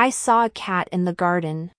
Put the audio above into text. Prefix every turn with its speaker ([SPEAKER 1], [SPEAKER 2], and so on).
[SPEAKER 1] I saw a cat in the garden.